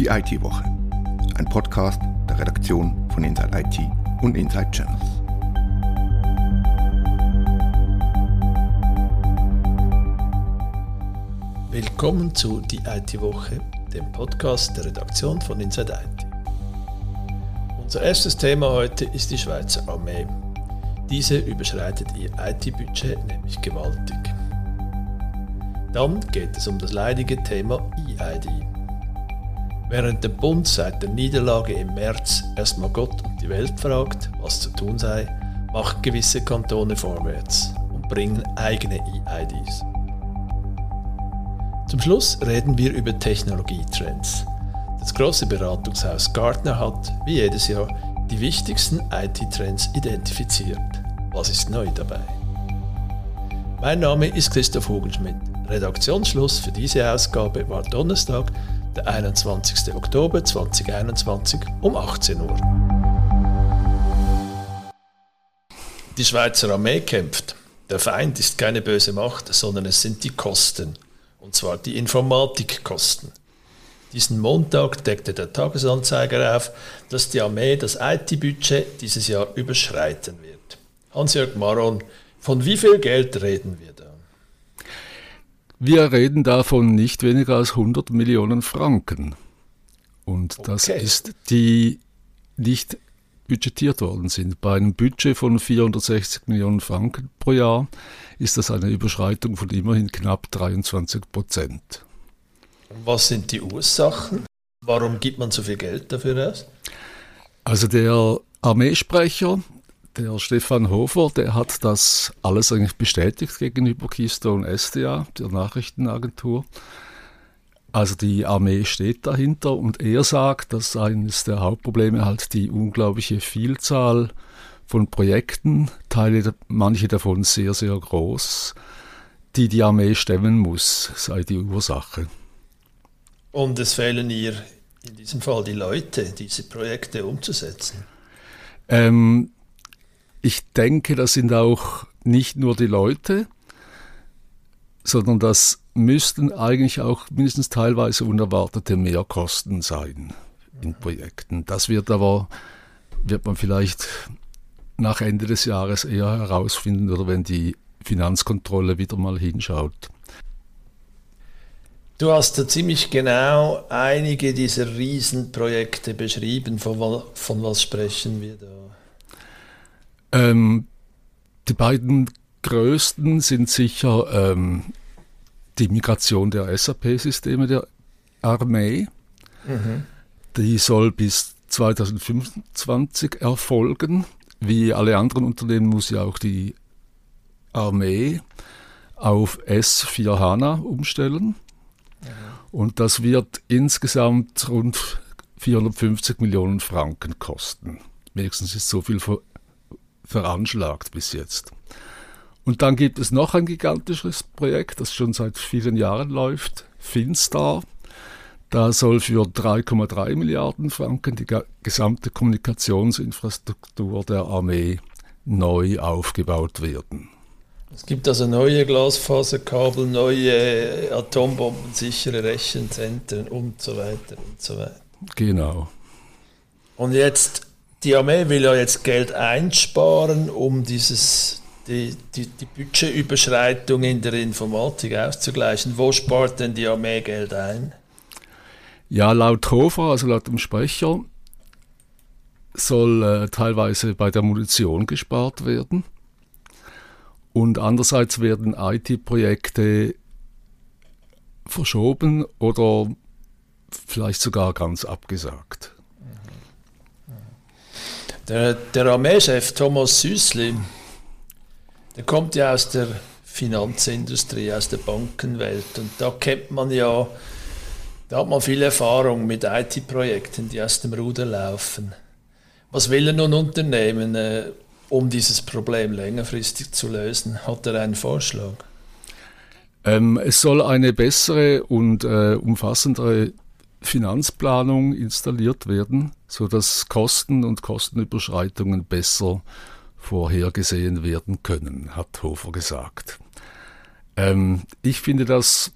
Die IT-Woche. Ein Podcast der Redaktion von Inside IT und Inside Channels. Willkommen zu Die IT-Woche, dem Podcast der Redaktion von Inside IT. Unser erstes Thema heute ist die Schweizer Armee. Diese überschreitet ihr IT-Budget nämlich gewaltig. Dann geht es um das leidige Thema EID. Während der Bund seit der Niederlage im März erstmal Gott und die Welt fragt, was zu tun sei, machen gewisse Kantone vorwärts und bringen eigene EIDs. Zum Schluss reden wir über Technologietrends. Das große Beratungshaus Gartner hat, wie jedes Jahr, die wichtigsten IT-Trends identifiziert. Was ist neu dabei? Mein Name ist Christoph Hugenschmidt. Redaktionsschluss für diese Ausgabe war Donnerstag, der 21. Oktober 2021 um 18 Uhr. Die Schweizer Armee kämpft. Der Feind ist keine böse Macht, sondern es sind die Kosten, und zwar die Informatikkosten. Diesen Montag deckte der Tagesanzeiger auf, dass die Armee das IT-Budget dieses Jahr überschreiten wird. Hans-Jörg Maron, von wie viel Geld reden wir da? Wir reden davon nicht weniger als 100 Millionen Franken. Und das okay. ist die nicht budgetiert worden sind. Bei einem Budget von 460 Millionen Franken pro Jahr ist das eine Überschreitung von immerhin knapp 23 Prozent. Was sind die Ursachen? Warum gibt man so viel Geld dafür aus? Also der Armeesprecher, der Stefan Hofer, der hat das alles eigentlich bestätigt gegenüber Keystone SDA, der Nachrichtenagentur. Also die Armee steht dahinter und er sagt, dass eines der Hauptprobleme halt die unglaubliche Vielzahl von Projekten, Teile, manche davon sehr, sehr groß, die die Armee stemmen muss, sei die Ursache. Und es fehlen ihr in diesem Fall die Leute, diese Projekte umzusetzen? Ähm, ich denke, das sind auch nicht nur die Leute, sondern das müssten eigentlich auch mindestens teilweise unerwartete Mehrkosten sein in Projekten. Das wird aber, wird man vielleicht nach Ende des Jahres eher herausfinden oder wenn die Finanzkontrolle wieder mal hinschaut. Du hast da ziemlich genau einige dieser Riesenprojekte beschrieben. Von, von was sprechen wir da? Ähm, die beiden größten sind sicher ähm, die Migration der SAP-Systeme der Armee. Mhm. Die soll bis 2025 erfolgen. Wie alle anderen Unternehmen muss ja auch die Armee auf S4 HANA umstellen. Und das wird insgesamt rund 450 Millionen Franken kosten. Wenigstens ist so viel veranschlagt bis jetzt. Und dann gibt es noch ein gigantisches Projekt, das schon seit vielen Jahren läuft, Finstar. Da soll für 3,3 Milliarden Franken die gesamte Kommunikationsinfrastruktur der Armee neu aufgebaut werden. Es gibt also neue Glasfaserkabel, neue atombombensichere Rechenzentren und so weiter und so weiter. Genau. Und jetzt, die Armee will ja jetzt Geld einsparen, um dieses, die, die, die Budgetüberschreitung in der Informatik auszugleichen. Wo spart denn die Armee Geld ein? Ja, laut Hofer, also laut dem Sprecher, soll äh, teilweise bei der Munition gespart werden. Und andererseits werden IT-Projekte verschoben oder vielleicht sogar ganz abgesagt. Der, der Armeechef Thomas Süßli, der kommt ja aus der Finanzindustrie, aus der Bankenwelt. Und da kennt man ja, da hat man viel Erfahrung mit IT-Projekten, die aus dem Ruder laufen. Was will er nun unternehmen? Äh, um dieses Problem längerfristig zu lösen? Hat er einen Vorschlag? Ähm, es soll eine bessere und äh, umfassendere Finanzplanung installiert werden, sodass Kosten und Kostenüberschreitungen besser vorhergesehen werden können, hat Hofer gesagt. Ähm, ich finde das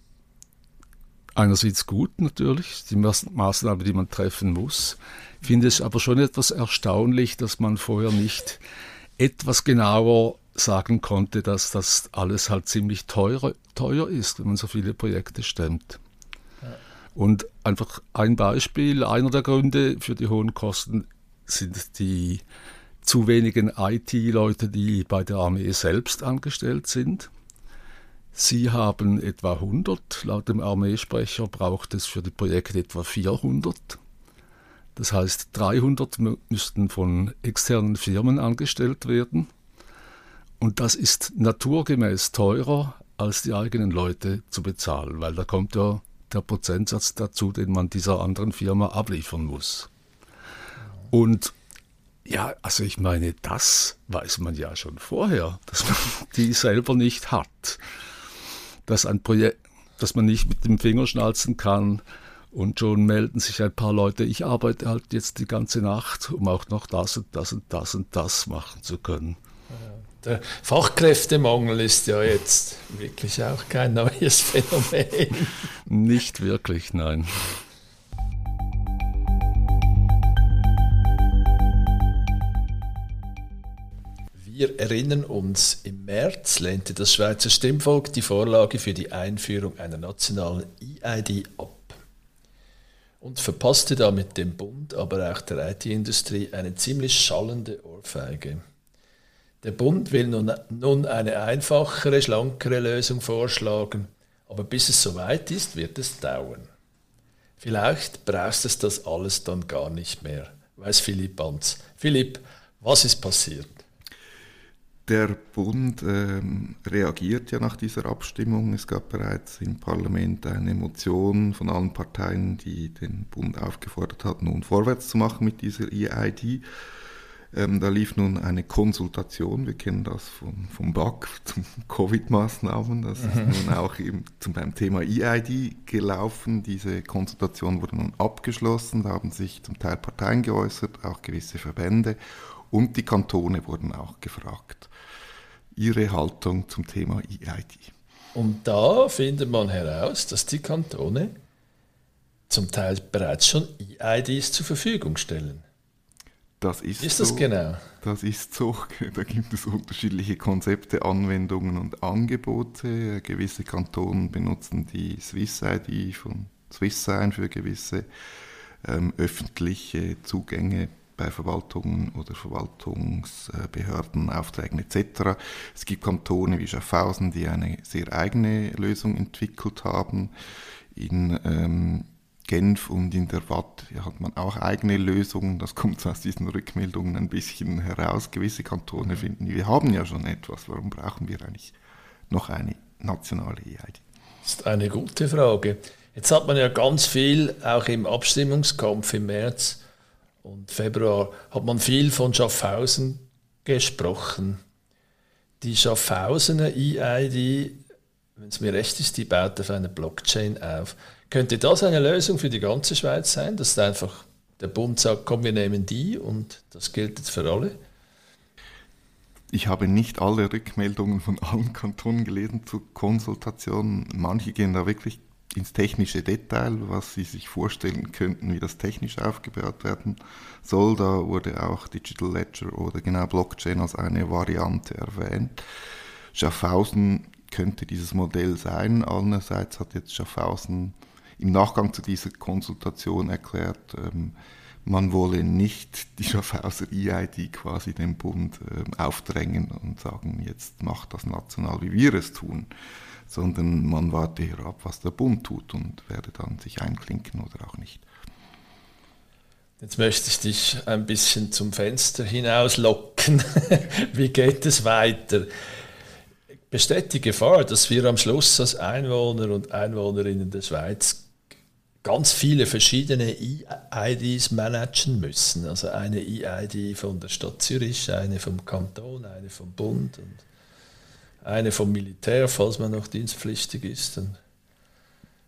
einerseits gut natürlich, die Maßnahme, die man treffen muss. Ich finde es aber schon etwas erstaunlich, dass man vorher nicht etwas genauer sagen konnte, dass das alles halt ziemlich teuer, teuer ist, wenn man so viele Projekte stemmt. Und einfach ein Beispiel, einer der Gründe für die hohen Kosten sind die zu wenigen IT-Leute, die bei der Armee selbst angestellt sind. Sie haben etwa 100, laut dem Armeesprecher braucht es für die Projekte etwa 400. Das heißt, 300 müssten von externen Firmen angestellt werden. Und das ist naturgemäß teurer, als die eigenen Leute zu bezahlen, weil da kommt ja der Prozentsatz dazu, den man dieser anderen Firma abliefern muss. Und ja, also ich meine, das weiß man ja schon vorher, dass man die selber nicht hat. Dass ein Projekt, dass man nicht mit dem Finger schnalzen kann und schon melden sich ein paar Leute, ich arbeite halt jetzt die ganze Nacht, um auch noch das und das und das und das machen zu können. Der Fachkräftemangel ist ja jetzt wirklich auch kein neues Phänomen. Nicht wirklich, nein. Wir erinnern uns, im März lehnte das Schweizer Stimmvolk die Vorlage für die Einführung einer nationalen EID ab und verpasste damit dem Bund, aber auch der IT-Industrie eine ziemlich schallende Ohrfeige. Der Bund will nun, eine einfachere, schlankere Lösung vorschlagen, aber bis es soweit ist, wird es dauern. Vielleicht brauchst es das alles dann gar nicht mehr, weiß Philipp Banz. Philipp, was ist passiert? Der Bund ähm, reagiert ja nach dieser Abstimmung. Es gab bereits im Parlament eine Motion von allen Parteien, die den Bund aufgefordert hat, nun vorwärts zu machen mit dieser EID. Ähm, da lief nun eine Konsultation, wir kennen das vom, vom BAC zum Covid-Maßnahmen, das ist mhm. nun auch eben zum, beim Thema EID gelaufen. Diese Konsultation wurde nun abgeschlossen, da haben sich zum Teil Parteien geäußert, auch gewisse Verbände und die Kantone wurden auch gefragt. Ihre Haltung zum Thema EID. Und da findet man heraus, dass die Kantone zum Teil bereits schon EIDs zur Verfügung stellen. Das ist, ist das so, genau? Das ist so. Da gibt es unterschiedliche Konzepte, Anwendungen und Angebote. Gewisse Kantone benutzen die Swiss ID von SwissSign für gewisse ähm, öffentliche Zugänge bei Verwaltungen oder Verwaltungsbehörden, Aufträgen etc. Es gibt Kantone wie Schaffhausen, die eine sehr eigene Lösung entwickelt haben. In ähm, Genf und in der Watt hat man auch eigene Lösungen. Das kommt aus diesen Rückmeldungen ein bisschen heraus. Gewisse Kantone finden, wir haben ja schon etwas. Warum brauchen wir eigentlich noch eine nationale EID? Das ist eine gute Frage. Jetzt hat man ja ganz viel, auch im Abstimmungskampf im März und Februar, hat man viel von Schaffhausen gesprochen. Die Schaffhausener EID, wenn es mir recht ist, die baut auf einer Blockchain auf. Könnte das eine Lösung für die ganze Schweiz sein, dass einfach der Bund sagt, komm, wir nehmen die und das gilt jetzt für alle? Ich habe nicht alle Rückmeldungen von allen Kantonen gelesen zur Konsultation. Manche gehen da wirklich ins technische Detail, was Sie sich vorstellen könnten, wie das technisch aufgebaut werden soll. Da wurde auch Digital Ledger oder genau Blockchain als eine Variante erwähnt. Schaffhausen könnte dieses Modell sein. Andererseits hat jetzt Schaffhausen im Nachgang zu dieser Konsultation erklärt, ähm, man wolle nicht die Schaffhauser EID quasi dem Bund äh, aufdrängen und sagen, jetzt macht das national, wie wir es tun, sondern man warte hier ab, was der Bund tut und werde dann sich einklinken oder auch nicht. Jetzt möchte ich dich ein bisschen zum Fenster hinauslocken. wie geht es weiter? Besteht die Gefahr, dass wir am Schluss als Einwohner und Einwohnerinnen der Schweiz ganz viele verschiedene EIDs managen müssen. Also eine EID von der Stadt Zürich, eine vom Kanton, eine vom Bund und eine vom Militär, falls man noch dienstpflichtig ist. Und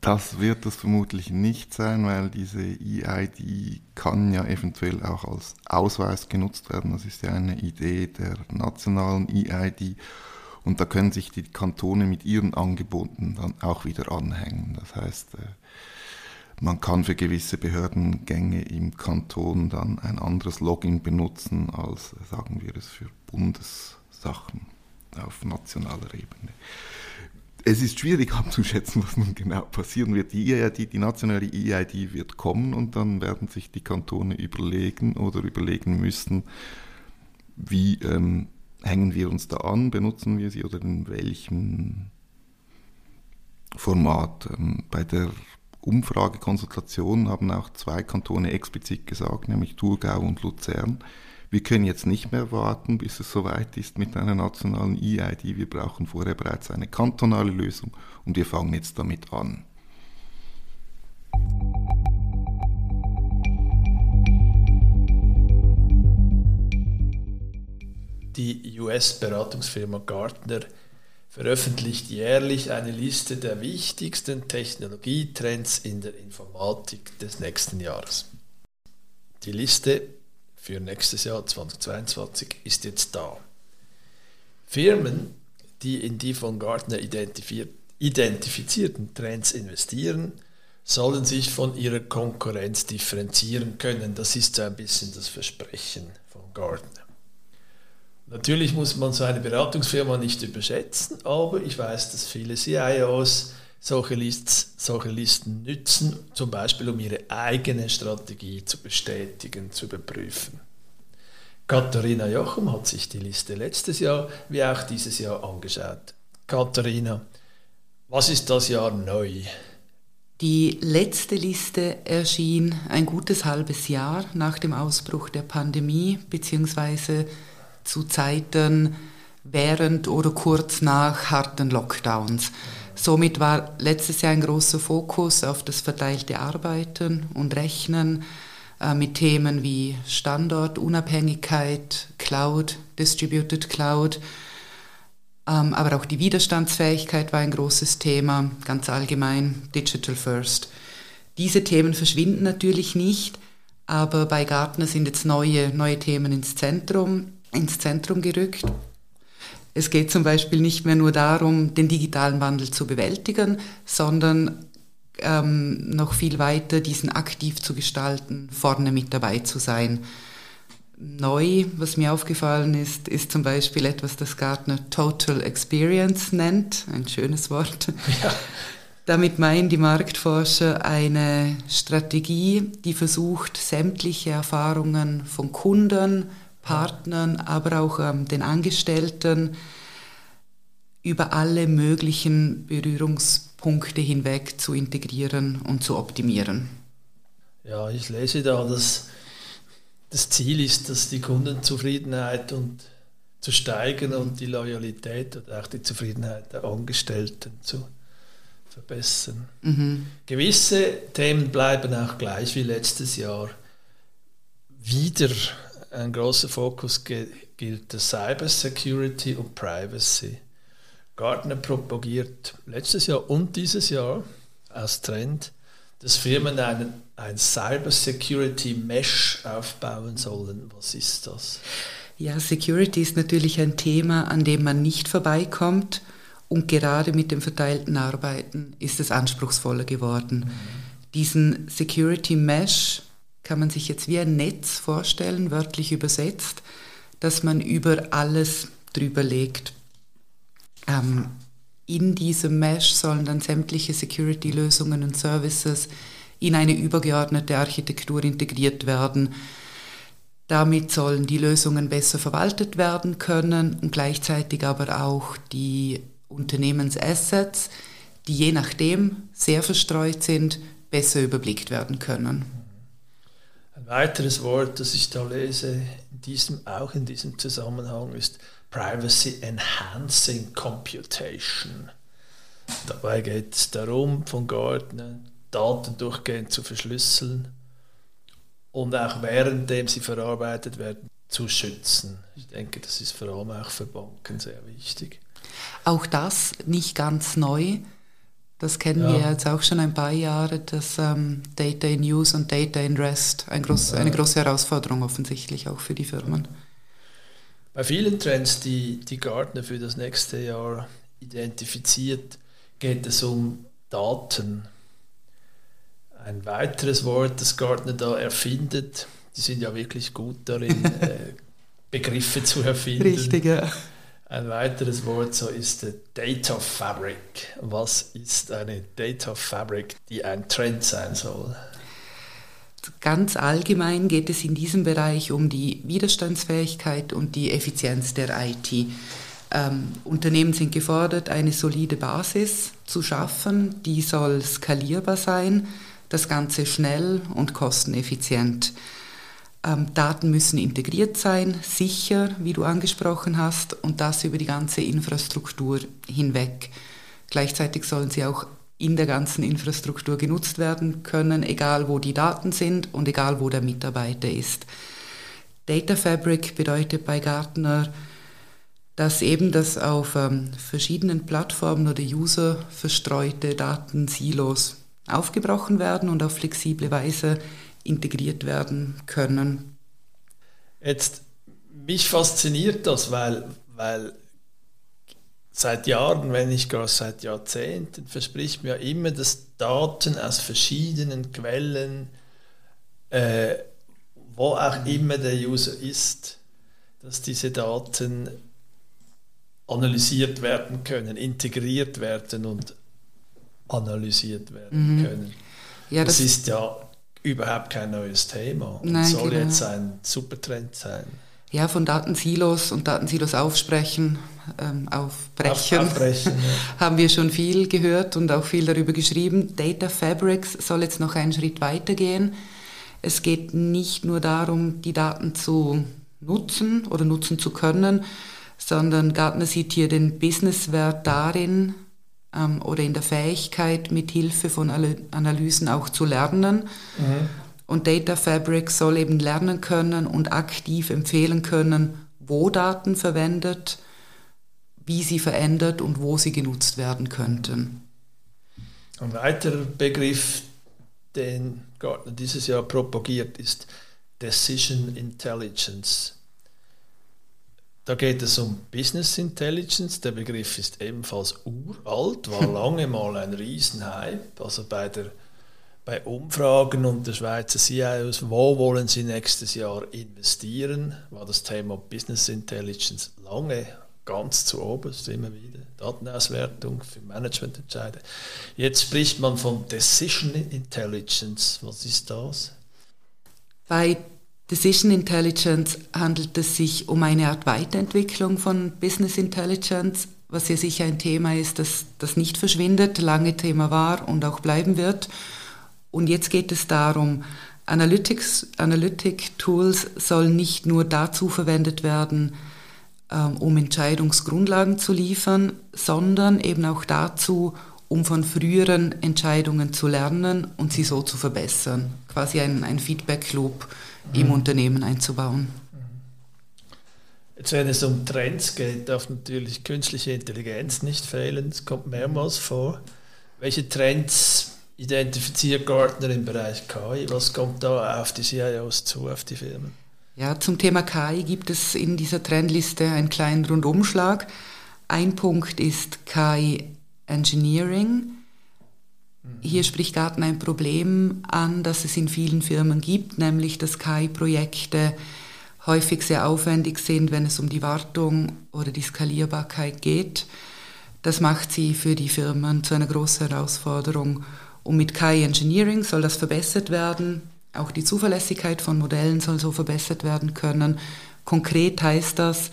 das wird es vermutlich nicht sein, weil diese EID kann ja eventuell auch als Ausweis genutzt werden. Das ist ja eine Idee der nationalen EID. Und da können sich die Kantone mit ihren Angeboten dann auch wieder anhängen. Das heißt, äh, man kann für gewisse Behördengänge im Kanton dann ein anderes Login benutzen als, sagen wir es, für Bundessachen auf nationaler Ebene. Es ist schwierig abzuschätzen, was nun genau passieren wird. Die EID, die nationale EID wird kommen und dann werden sich die Kantone überlegen oder überlegen müssen, wie ähm, hängen wir uns da an, benutzen wir sie oder in welchem Format. Ähm, bei der Umfragekonsultation haben auch zwei Kantone explizit gesagt, nämlich Thurgau und Luzern, wir können jetzt nicht mehr warten, bis es soweit ist mit einer nationalen EID. Wir brauchen vorher bereits eine kantonale Lösung und wir fangen jetzt damit an. Die US-Beratungsfirma Gartner veröffentlicht jährlich eine Liste der wichtigsten Technologietrends in der Informatik des nächsten Jahres. Die Liste für nächstes Jahr 2022 ist jetzt da. Firmen, die in die von Gartner identifizierten Trends investieren, sollen sich von ihrer Konkurrenz differenzieren können. Das ist so ein bisschen das Versprechen von Gartner. Natürlich muss man so eine Beratungsfirma nicht überschätzen, aber ich weiß, dass viele CIOs solche, Lists, solche Listen nützen, zum Beispiel um ihre eigene Strategie zu bestätigen, zu überprüfen. Katharina Jochum hat sich die Liste letztes Jahr wie auch dieses Jahr angeschaut. Katharina, was ist das Jahr neu? Die letzte Liste erschien ein gutes halbes Jahr nach dem Ausbruch der Pandemie beziehungsweise zu Zeiten während oder kurz nach harten Lockdowns. Somit war letztes Jahr ein großer Fokus auf das verteilte Arbeiten und Rechnen äh, mit Themen wie Standortunabhängigkeit, Cloud, Distributed Cloud, ähm, aber auch die Widerstandsfähigkeit war ein großes Thema, ganz allgemein, Digital First. Diese Themen verschwinden natürlich nicht, aber bei Gartner sind jetzt neue, neue Themen ins Zentrum ins Zentrum gerückt. Es geht zum Beispiel nicht mehr nur darum, den digitalen Wandel zu bewältigen, sondern ähm, noch viel weiter diesen aktiv zu gestalten, vorne mit dabei zu sein. Neu, was mir aufgefallen ist, ist zum Beispiel etwas, das Gartner Total Experience nennt, ein schönes Wort. Ja. Damit meinen die Marktforscher eine Strategie, die versucht, sämtliche Erfahrungen von Kunden, Partnern, aber auch ähm, den Angestellten über alle möglichen Berührungspunkte hinweg zu integrieren und zu optimieren. Ja, ich lese da, dass das Ziel ist, dass die Kundenzufriedenheit und zu steigern und die Loyalität und auch die Zufriedenheit der Angestellten zu verbessern. Mhm. Gewisse Themen bleiben auch gleich wie letztes Jahr. Wieder ein großer Fokus gilt der Cyber Security und Privacy. Gartner propagiert letztes Jahr und dieses Jahr als Trend, dass Firmen einen, ein Cyber Security Mesh aufbauen sollen. Was ist das? Ja, Security ist natürlich ein Thema, an dem man nicht vorbeikommt. Und gerade mit dem verteilten Arbeiten ist es anspruchsvoller geworden. Mhm. Diesen Security Mesh kann man sich jetzt wie ein Netz vorstellen, wörtlich übersetzt, dass man über alles drüber legt. Ähm, in diesem Mesh sollen dann sämtliche Security-Lösungen und Services in eine übergeordnete Architektur integriert werden. Damit sollen die Lösungen besser verwaltet werden können und gleichzeitig aber auch die Unternehmensassets, die je nachdem sehr verstreut sind, besser überblickt werden können. Weiteres Wort, das ich da lese, in diesem, auch in diesem Zusammenhang, ist Privacy Enhancing Computation. Dabei geht es darum, von Gartner Daten durchgehend zu verschlüsseln und auch währenddem sie verarbeitet werden, zu schützen. Ich denke, das ist vor allem auch für Banken sehr wichtig. Auch das nicht ganz neu. Das kennen ja. wir jetzt auch schon ein paar Jahre, dass ähm, Data in Use und Data in Rest ein groß, eine große Herausforderung offensichtlich auch für die Firmen. Bei vielen Trends, die, die Gartner für das nächste Jahr identifiziert, geht es um Daten. Ein weiteres Wort, das Gartner da erfindet, die sind ja wirklich gut darin, äh, Begriffe zu erfinden. Richtig, ja. Ein weiteres Wort so ist der Data Fabric. Was ist eine Data Fabric, die ein Trend sein soll? Ganz allgemein geht es in diesem Bereich um die Widerstandsfähigkeit und die Effizienz der IT. Ähm, Unternehmen sind gefordert, eine solide Basis zu schaffen, die soll skalierbar sein, das Ganze schnell und kosteneffizient. Ähm, Daten müssen integriert sein, sicher, wie du angesprochen hast, und das über die ganze Infrastruktur hinweg. Gleichzeitig sollen sie auch in der ganzen Infrastruktur genutzt werden können, egal wo die Daten sind und egal wo der Mitarbeiter ist. Data Fabric bedeutet bei Gartner, dass eben das auf ähm, verschiedenen Plattformen oder User verstreute Datensilos aufgebrochen werden und auf flexible Weise integriert werden können. Jetzt, mich fasziniert das, weil, weil seit Jahren, wenn nicht gar seit Jahrzehnten, verspricht mir immer, dass Daten aus verschiedenen Quellen, äh, wo auch immer der User ist, dass diese Daten analysiert werden können, integriert werden und analysiert werden mhm. können. Ja, das, das, ist ja überhaupt kein neues Thema und Nein, soll genau. jetzt ein Supertrend sein. Ja, von Datensilos und Datensilos aufsprechen, ähm, aufbrechen, Auf, aufbrechen ja. haben wir schon viel gehört und auch viel darüber geschrieben. Data Fabrics soll jetzt noch einen Schritt weiter gehen. Es geht nicht nur darum, die Daten zu nutzen oder nutzen zu können, sondern Gartner sieht hier den Businesswert darin ähm, oder in der Fähigkeit, mit Hilfe von Analysen auch zu lernen. Mhm. Und Data Fabric soll eben lernen können und aktiv empfehlen können, wo Daten verwendet, wie sie verändert und wo sie genutzt werden könnten. Ein weiterer Begriff, den Gartner dieses Jahr propagiert, ist Decision Intelligence. Da geht es um Business Intelligence. Der Begriff ist ebenfalls uralt, war lange mal ein Riesenhype. Also bei, der, bei Umfragen unter Schweizer CIOs, wo wollen sie nächstes Jahr investieren, war das Thema Business Intelligence lange ganz zu oberst, immer wieder. Datenauswertung für Managemententscheide. Jetzt spricht man von Decision Intelligence. Was ist das? Bei Decision Intelligence handelt es sich um eine Art Weiterentwicklung von Business Intelligence, was ja sicher ein Thema ist, das, das nicht verschwindet, lange Thema war und auch bleiben wird. Und jetzt geht es darum, Analytics, Analytic Tools sollen nicht nur dazu verwendet werden, ähm, um Entscheidungsgrundlagen zu liefern, sondern eben auch dazu, um von früheren Entscheidungen zu lernen und sie so zu verbessern. Quasi ein, ein Feedback-Loop im Unternehmen einzubauen. Jetzt, wenn es um Trends geht, darf natürlich künstliche Intelligenz nicht fehlen. Es kommt mehrmals vor. Welche Trends identifiziert Gartner im Bereich KI? Was kommt da auf die CIOs zu, auf die Firmen? Ja, zum Thema KI gibt es in dieser Trendliste einen kleinen Rundumschlag. Ein Punkt ist KI Engineering. Hier spricht Gartner ein Problem an, das es in vielen Firmen gibt, nämlich dass KI-Projekte häufig sehr aufwendig sind, wenn es um die Wartung oder die Skalierbarkeit geht. Das macht sie für die Firmen zu einer großen Herausforderung. Und mit KI Engineering soll das verbessert werden. Auch die Zuverlässigkeit von Modellen soll so verbessert werden können. Konkret heißt das,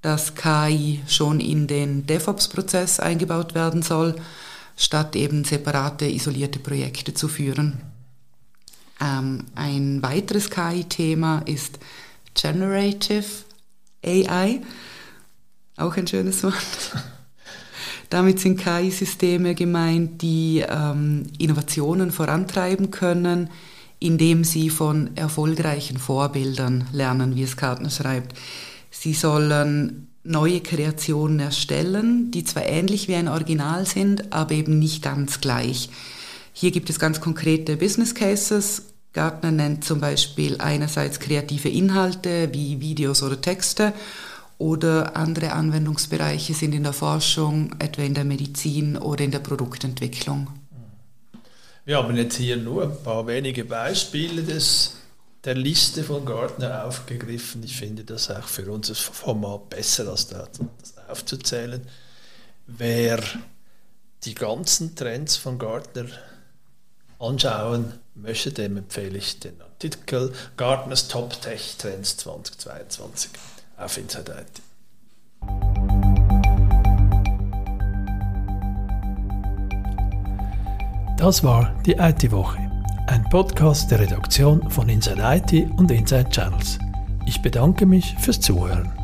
dass KI schon in den DevOps-Prozess eingebaut werden soll statt eben separate, isolierte Projekte zu führen. Ähm, ein weiteres KI-Thema ist Generative AI, auch ein schönes Wort. Damit sind KI-Systeme gemeint, die ähm, Innovationen vorantreiben können, indem sie von erfolgreichen Vorbildern lernen, wie es Kartner schreibt. Sie sollen neue Kreationen erstellen, die zwar ähnlich wie ein Original sind, aber eben nicht ganz gleich. Hier gibt es ganz konkrete Business Cases. Gartner nennt zum Beispiel einerseits kreative Inhalte wie Videos oder Texte oder andere Anwendungsbereiche sind in der Forschung, etwa in der Medizin oder in der Produktentwicklung. Wir haben jetzt hier nur ein paar wenige Beispiele des, der Liste von Gartner aufgegriffen. Ich finde das auch für unser Format besser, als das aufzuzählen. Wer die ganzen Trends von Gartner anschauen möchte, dem empfehle ich den Artikel Gartners Top Tech Trends 2022 auf Inside IT. Das war die IT-Woche, ein Podcast der Redaktion von Inside IT und Inside Channels. Ich bedanke mich fürs Zuhören.